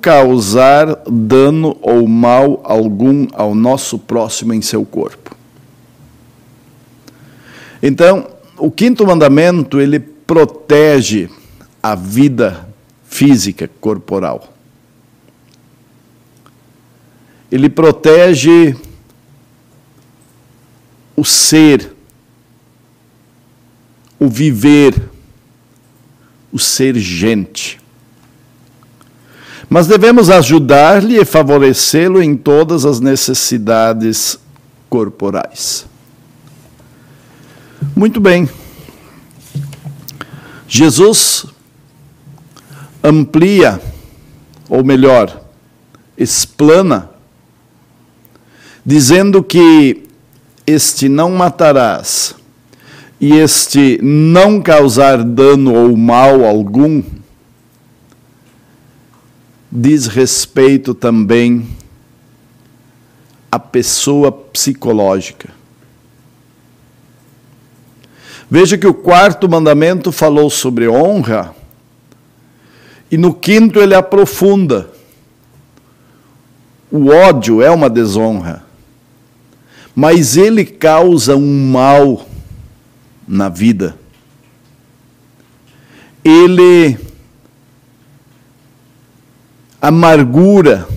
causar dano ou mal algum ao nosso próximo em seu corpo. Então, o quinto mandamento, ele protege a vida física corporal. Ele protege o ser, o viver, o ser gente. Mas devemos ajudar-lhe e favorecê-lo em todas as necessidades corporais. Muito bem. Jesus amplia, ou melhor, explana, dizendo que este não matarás e este não causar dano ou mal algum diz respeito também à pessoa psicológica. Veja que o quarto mandamento falou sobre honra, e no quinto ele aprofunda. O ódio é uma desonra, mas ele causa um mal na vida. Ele amargura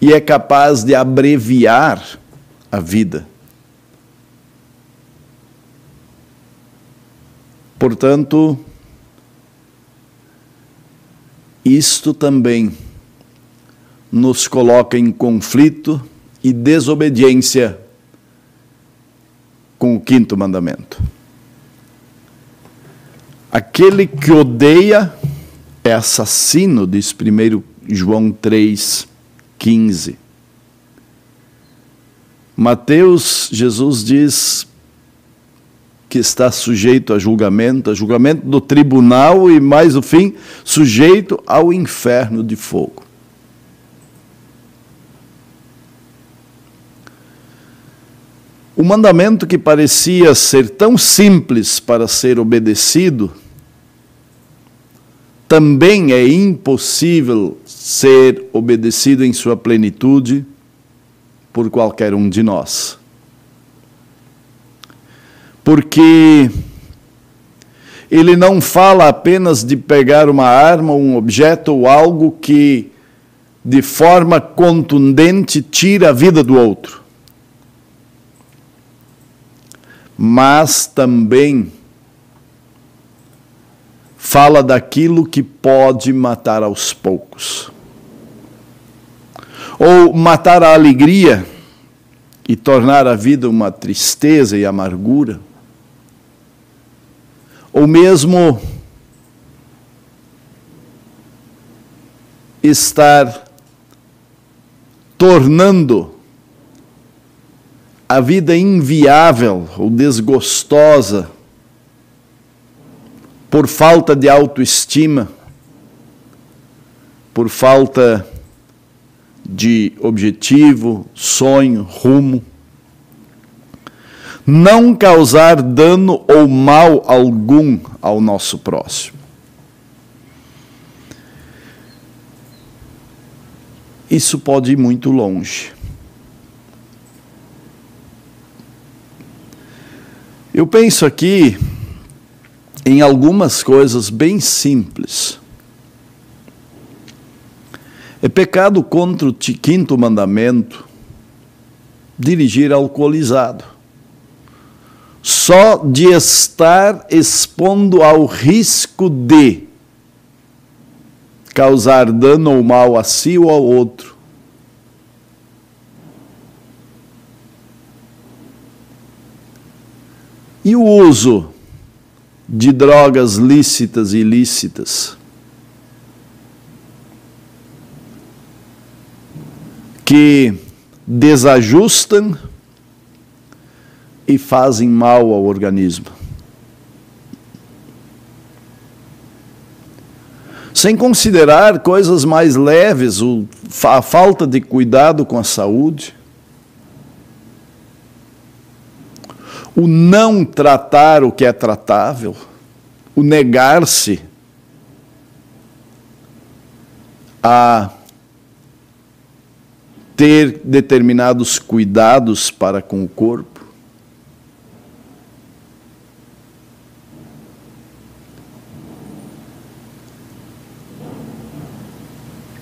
e é capaz de abreviar a vida. Portanto, isto também nos coloca em conflito e desobediência com o quinto mandamento. Aquele que odeia é assassino, diz primeiro João 3, 15. Mateus, Jesus diz que está sujeito a julgamento, a julgamento do tribunal e, mais o fim, sujeito ao inferno de fogo. O mandamento que parecia ser tão simples para ser obedecido, também é impossível ser obedecido em sua plenitude por qualquer um de nós. Porque ele não fala apenas de pegar uma arma, um objeto ou algo que de forma contundente tira a vida do outro. Mas também fala daquilo que pode matar aos poucos. Ou matar a alegria e tornar a vida uma tristeza e amargura. Ou mesmo estar tornando a vida inviável ou desgostosa por falta de autoestima, por falta de objetivo, sonho, rumo. Não causar dano ou mal algum ao nosso próximo. Isso pode ir muito longe. Eu penso aqui em algumas coisas bem simples. É pecado contra o quinto mandamento dirigir alcoolizado. Só de estar expondo ao risco de causar dano ou mal a si ou ao outro. E o uso de drogas lícitas e ilícitas. Que desajustam e fazem mal ao organismo. Sem considerar coisas mais leves, a falta de cuidado com a saúde, o não tratar o que é tratável, o negar-se a ter determinados cuidados para com o corpo.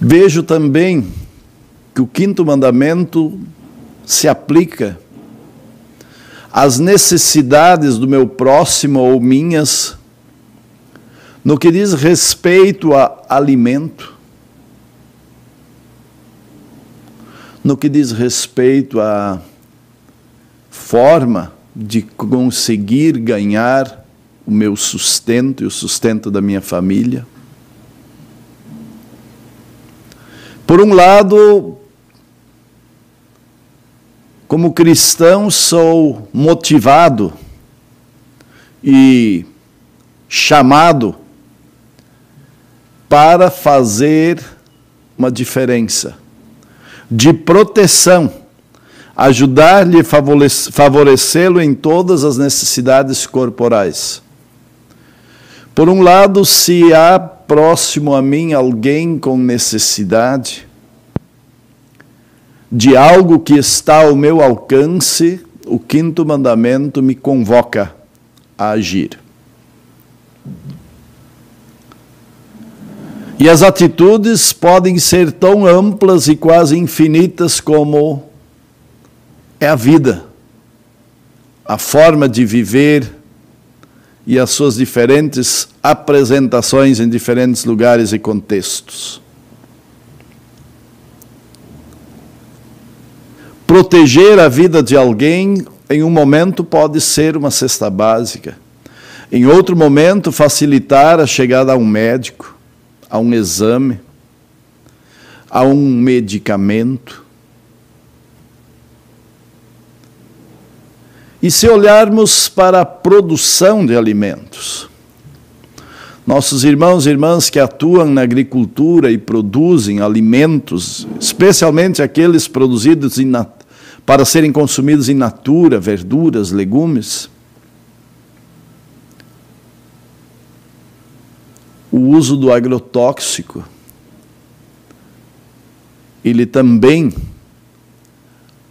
Vejo também que o quinto mandamento se aplica às necessidades do meu próximo ou minhas, no que diz respeito a alimento, no que diz respeito à forma de conseguir ganhar o meu sustento e o sustento da minha família. Por um lado, como cristão, sou motivado e chamado para fazer uma diferença de proteção, ajudar-lhe e favorecê-lo em todas as necessidades corporais. Por um lado, se há próximo a mim alguém com necessidade de algo que está ao meu alcance, o quinto mandamento me convoca a agir. E as atitudes podem ser tão amplas e quase infinitas como é a vida, a forma de viver e as suas diferentes apresentações em diferentes lugares e contextos. Proteger a vida de alguém em um momento pode ser uma cesta básica. Em outro momento, facilitar a chegada a um médico a um exame, a um medicamento. E se olharmos para a produção de alimentos, nossos irmãos e irmãs que atuam na agricultura e produzem alimentos, especialmente aqueles produzidos para serem consumidos in natura, verduras, legumes, o uso do agrotóxico, ele também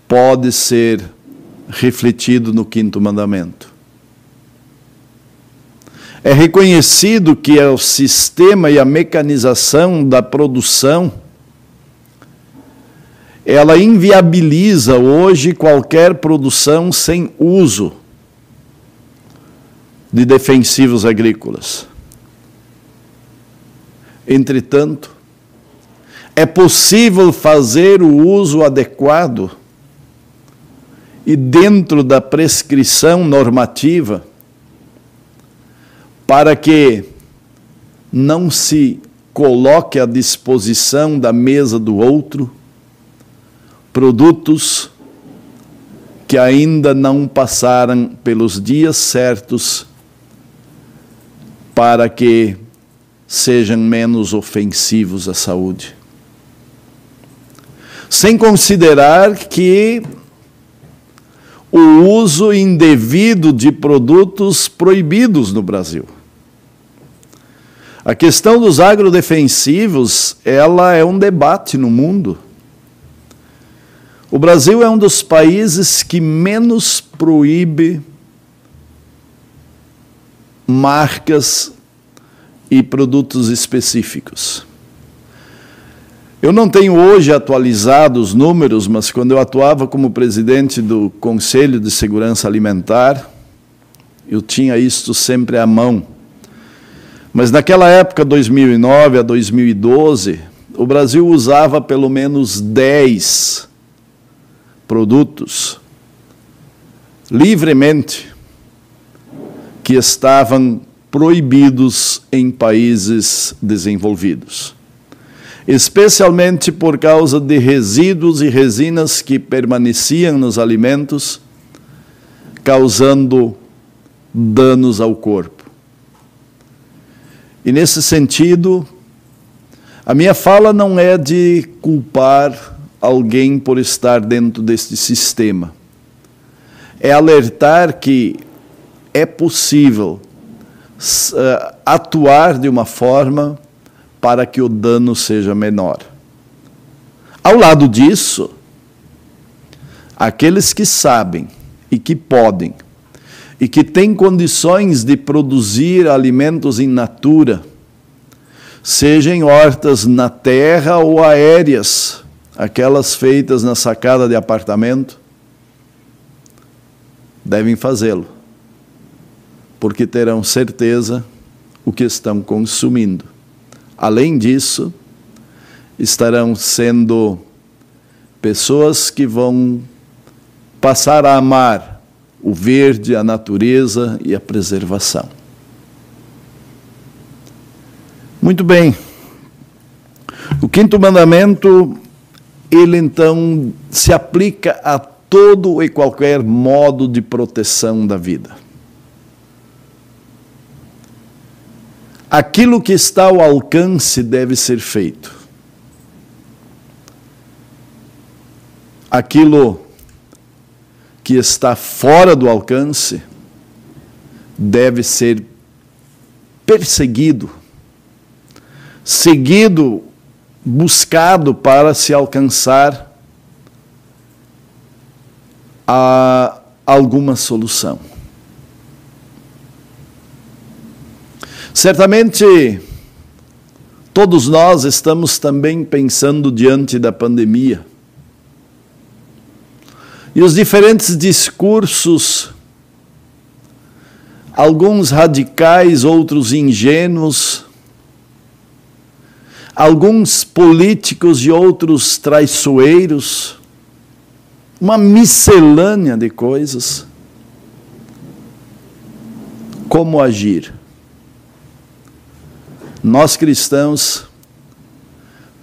pode ser refletido no quinto mandamento. É reconhecido que é o sistema e a mecanização da produção ela inviabiliza hoje qualquer produção sem uso de defensivos agrícolas. Entretanto, é possível fazer o uso adequado e dentro da prescrição normativa para que não se coloque à disposição da mesa do outro produtos que ainda não passaram pelos dias certos para que sejam menos ofensivos à saúde. Sem considerar que o uso indevido de produtos proibidos no Brasil. A questão dos agrodefensivos, ela é um debate no mundo. O Brasil é um dos países que menos proíbe marcas e produtos específicos. Eu não tenho hoje atualizado os números, mas quando eu atuava como presidente do Conselho de Segurança Alimentar, eu tinha isto sempre à mão. Mas naquela época, 2009 a 2012, o Brasil usava pelo menos 10 produtos livremente que estavam proibidos em países desenvolvidos, especialmente por causa de resíduos e resinas que permaneciam nos alimentos, causando danos ao corpo. E nesse sentido, a minha fala não é de culpar alguém por estar dentro deste sistema. É alertar que é possível atuar de uma forma para que o dano seja menor. Ao lado disso, aqueles que sabem e que podem e que têm condições de produzir alimentos in natura, seja em hortas na terra ou aéreas, aquelas feitas na sacada de apartamento, devem fazê-lo, porque terão certeza o que estão consumindo. Além disso, estarão sendo pessoas que vão passar a amar o verde, a natureza e a preservação. Muito bem. O quinto mandamento, ele então se aplica a todo e qualquer modo de proteção da vida. Aquilo que está ao alcance deve ser feito. Aquilo que está fora do alcance deve ser perseguido, seguido, buscado para se alcançar a alguma solução. Certamente, todos nós estamos também pensando diante da pandemia e os diferentes discursos, alguns radicais, outros ingênuos, alguns políticos e outros traiçoeiros, uma miscelânea de coisas. Como agir? Nós cristãos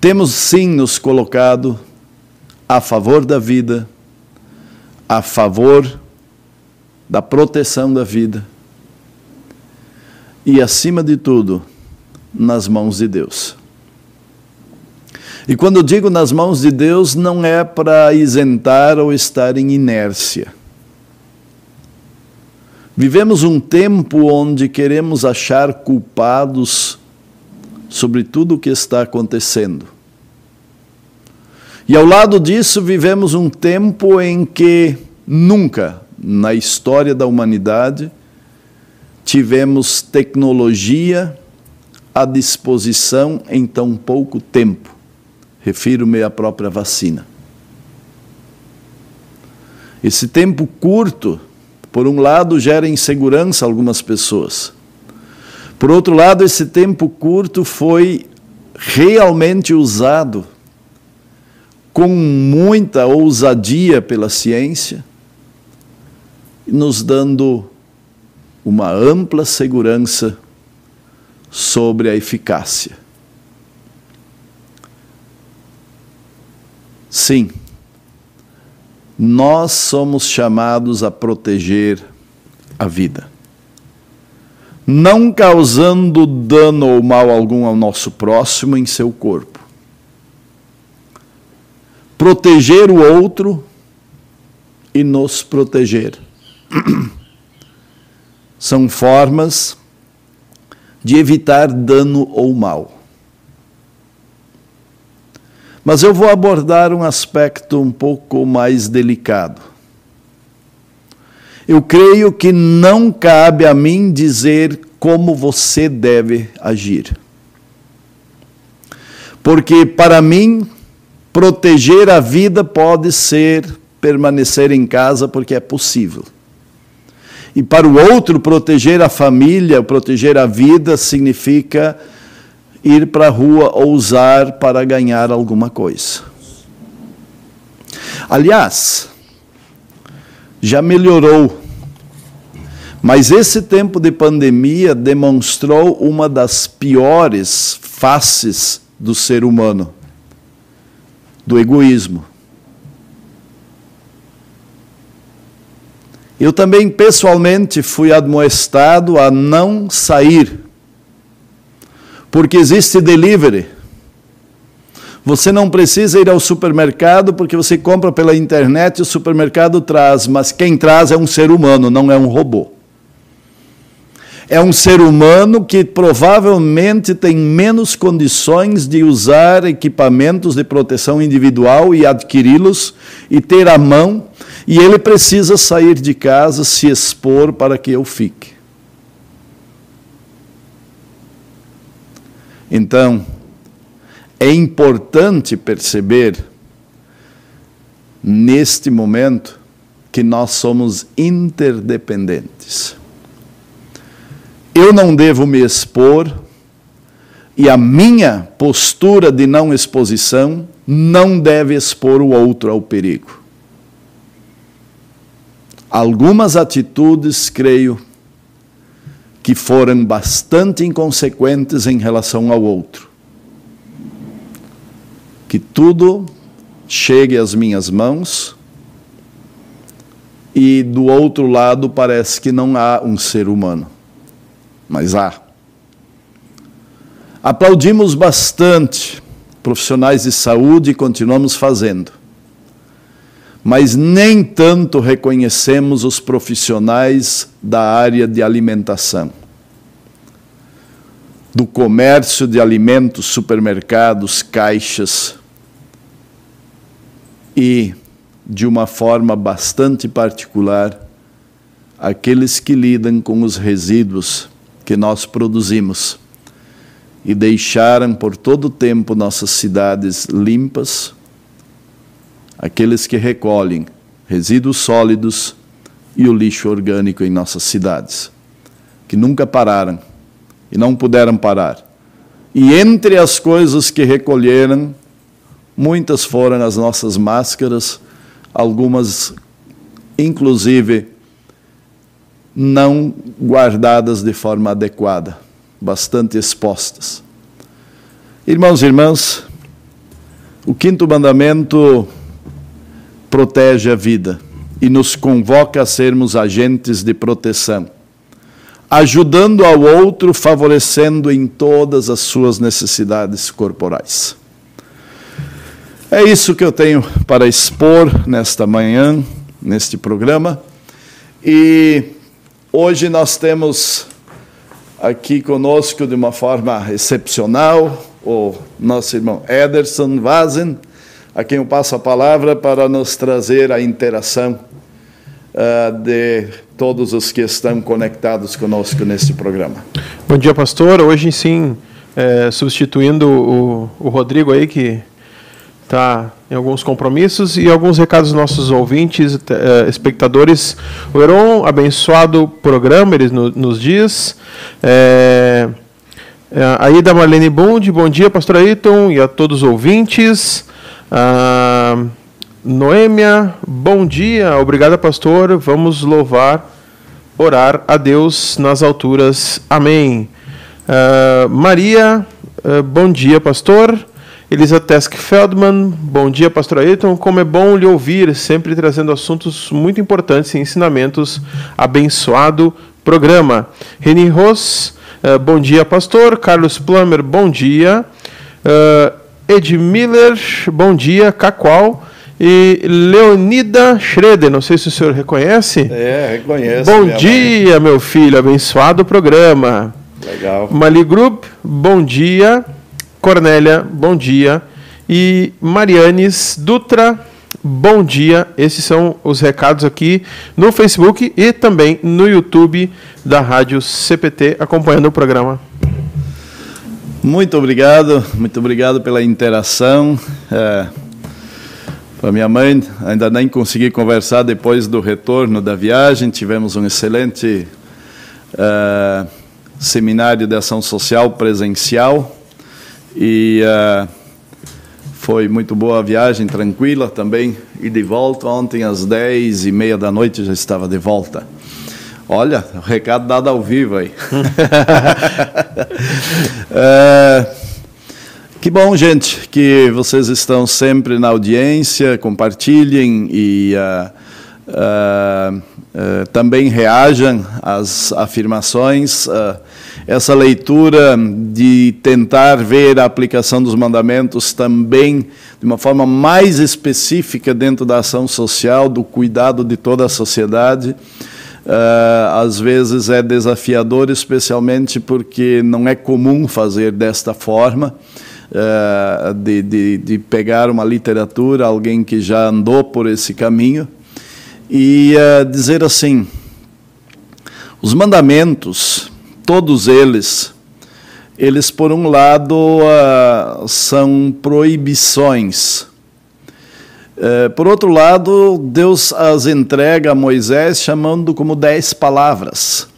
temos sim nos colocado a favor da vida a favor da proteção da vida e, acima de tudo, nas mãos de Deus. E quando digo nas mãos de Deus, não é para isentar ou estar em inércia. Vivemos um tempo onde queremos achar culpados sobre tudo o que está acontecendo. E ao lado disso, vivemos um tempo em que nunca na história da humanidade tivemos tecnologia à disposição em tão pouco tempo. Refiro-me à própria vacina. Esse tempo curto, por um lado, gera insegurança a algumas pessoas. Por outro lado, esse tempo curto foi realmente usado com muita ousadia pela ciência, nos dando uma ampla segurança sobre a eficácia. Sim, nós somos chamados a proteger a vida, não causando dano ou mal algum ao nosso próximo em seu corpo proteger o outro e nos proteger. São formas de evitar dano ou mal. Mas eu vou abordar um aspecto um pouco mais delicado. Eu creio que não cabe a mim dizer como você deve agir. Porque, para mim, proteger a vida pode ser permanecer em casa porque é possível. E para o outro, proteger a família, proteger a vida, significa ir para a rua ou usar para ganhar alguma coisa. Aliás, já melhorou. Mas esse tempo de pandemia demonstrou uma das piores faces do ser humano do egoísmo. Eu também pessoalmente fui admoestado a não sair, porque existe delivery. Você não precisa ir ao supermercado porque você compra pela internet e o supermercado traz, mas quem traz é um ser humano, não é um robô é um ser humano que provavelmente tem menos condições de usar equipamentos de proteção individual e adquiri-los e ter à mão. E ele precisa sair de casa, se expor para que eu fique. Então, é importante perceber neste momento que nós somos interdependentes. Eu não devo me expor e a minha postura de não exposição não deve expor o outro ao perigo. Algumas atitudes, creio, que foram bastante inconsequentes em relação ao outro. Que tudo chegue às minhas mãos e do outro lado parece que não há um ser humano, mas há. Aplaudimos bastante profissionais de saúde e continuamos fazendo. Mas nem tanto reconhecemos os profissionais da área de alimentação, do comércio de alimentos, supermercados, caixas e, de uma forma bastante particular, aqueles que lidam com os resíduos que nós produzimos e deixaram por todo o tempo nossas cidades limpas, aqueles que recolhem resíduos sólidos e o lixo orgânico em nossas cidades, que nunca pararam e não puderam parar. E entre as coisas que recolheram, muitas foram as nossas máscaras, algumas, inclusive, não guardadas de forma adequada bastante expostas. Irmãos e irmãs, o quinto mandamento protege a vida e nos convoca a sermos agentes de proteção, ajudando ao outro, favorecendo em todas as suas necessidades corporais. É isso que eu tenho para expor nesta manhã, neste programa. E hoje nós temos aqui conosco de uma forma excepcional o nosso irmão Ederson Vazen, a quem eu passo a palavra para nos trazer a interação uh, de todos os que estão conectados conosco neste programa. Bom dia, pastor. Hoje sim, é, substituindo o, o Rodrigo aí, que está em alguns compromissos e alguns recados dos nossos ouvintes, uh, espectadores. O Heron, abençoado programa, eles no, nos diz. É, é, aí da Marlene Bund, bom dia, pastor Ayrton, e a todos os ouvintes. Ah, Noêmia, bom dia, obrigada, pastor. Vamos louvar, orar a Deus nas alturas. Amém. Ah, Maria, ah, bom dia, pastor. Elisa Tesk Feldman, bom dia, pastor Ayrton. Como é bom lhe ouvir, sempre trazendo assuntos muito importantes e ensinamentos. Abençoado programa. Reni Ross, uh, bom dia, pastor. Carlos Plummer, bom dia. Uh, Ed Miller, bom dia. Cacoal. E Leonida Schroeder, não sei se o senhor reconhece. É, reconheço. Bom dia, mãe. meu filho, abençoado programa. Legal. Mali Group, bom dia. Cornélia, bom dia. E Marianes Dutra, bom dia. Esses são os recados aqui no Facebook e também no YouTube da Rádio CPT, acompanhando o programa. Muito obrigado, muito obrigado pela interação. É, Para minha mãe, ainda nem consegui conversar depois do retorno da viagem. Tivemos um excelente é, seminário de ação social presencial e uh, foi muito boa a viagem, tranquila também, e de volta. Ontem às dez e meia da noite já estava de volta. Olha, o recado dado ao vivo aí. é, que bom, gente, que vocês estão sempre na audiência, compartilhem e uh, também reajam às afirmações essa leitura de tentar ver a aplicação dos mandamentos também de uma forma mais específica dentro da ação social, do cuidado de toda a sociedade. Uh, às vezes é desafiador, especialmente porque não é comum fazer desta forma, uh, de, de, de pegar uma literatura, alguém que já andou por esse caminho, e dizer assim: os mandamentos, todos eles, eles por um lado uh, são proibições. Uh, por outro lado, Deus as entrega a Moisés chamando como dez palavras.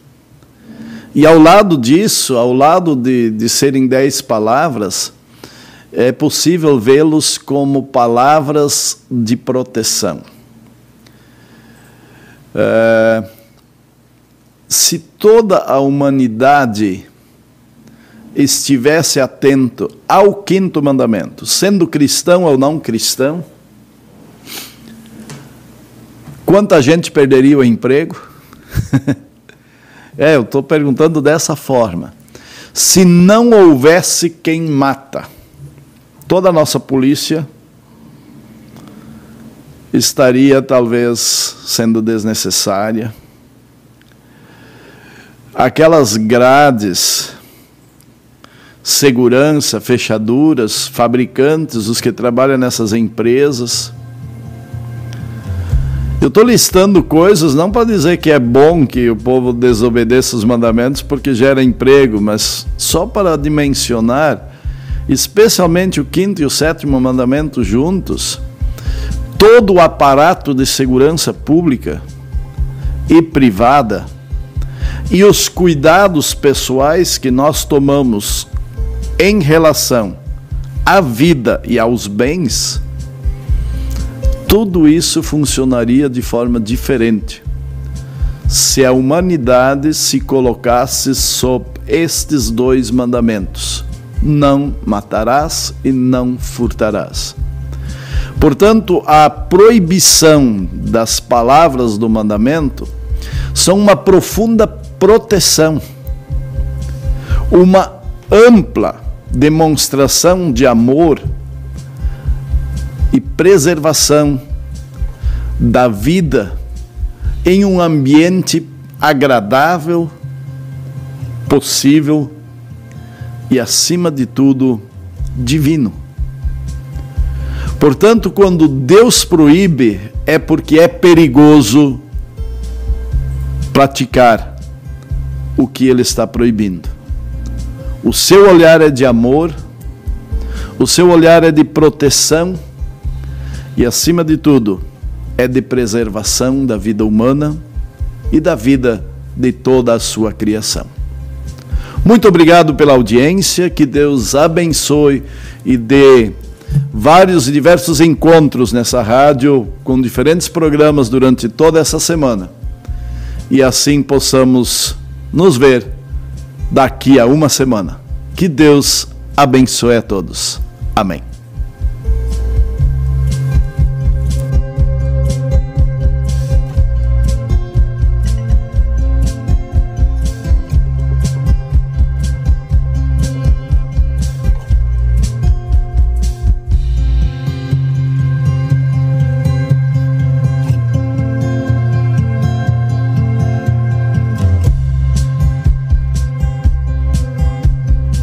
E ao lado disso, ao lado de, de serem dez palavras, é possível vê-los como palavras de proteção. É, se toda a humanidade estivesse atento ao quinto mandamento, sendo cristão ou não cristão, quanta gente perderia o emprego? é, eu estou perguntando dessa forma. Se não houvesse quem mata, toda a nossa polícia estaria talvez sendo desnecessária. Aquelas grades, segurança, fechaduras, fabricantes, os que trabalham nessas empresas. Eu estou listando coisas não para dizer que é bom que o povo desobedeça os mandamentos porque gera emprego, mas só para dimensionar, especialmente o quinto e o sétimo mandamento juntos todo o aparato de segurança pública e privada e os cuidados pessoais que nós tomamos em relação à vida e aos bens, tudo isso funcionaria de forma diferente se a humanidade se colocasse sob estes dois mandamentos: não matarás e não furtarás. Portanto, a proibição das palavras do mandamento são uma profunda proteção, uma ampla demonstração de amor e preservação da vida em um ambiente agradável, possível e, acima de tudo, divino. Portanto, quando Deus proíbe, é porque é perigoso praticar o que Ele está proibindo. O seu olhar é de amor, o seu olhar é de proteção e, acima de tudo, é de preservação da vida humana e da vida de toda a sua criação. Muito obrigado pela audiência, que Deus abençoe e dê vários e diversos encontros nessa rádio com diferentes programas durante toda essa semana. E assim possamos nos ver daqui a uma semana. Que Deus abençoe a todos. Amém.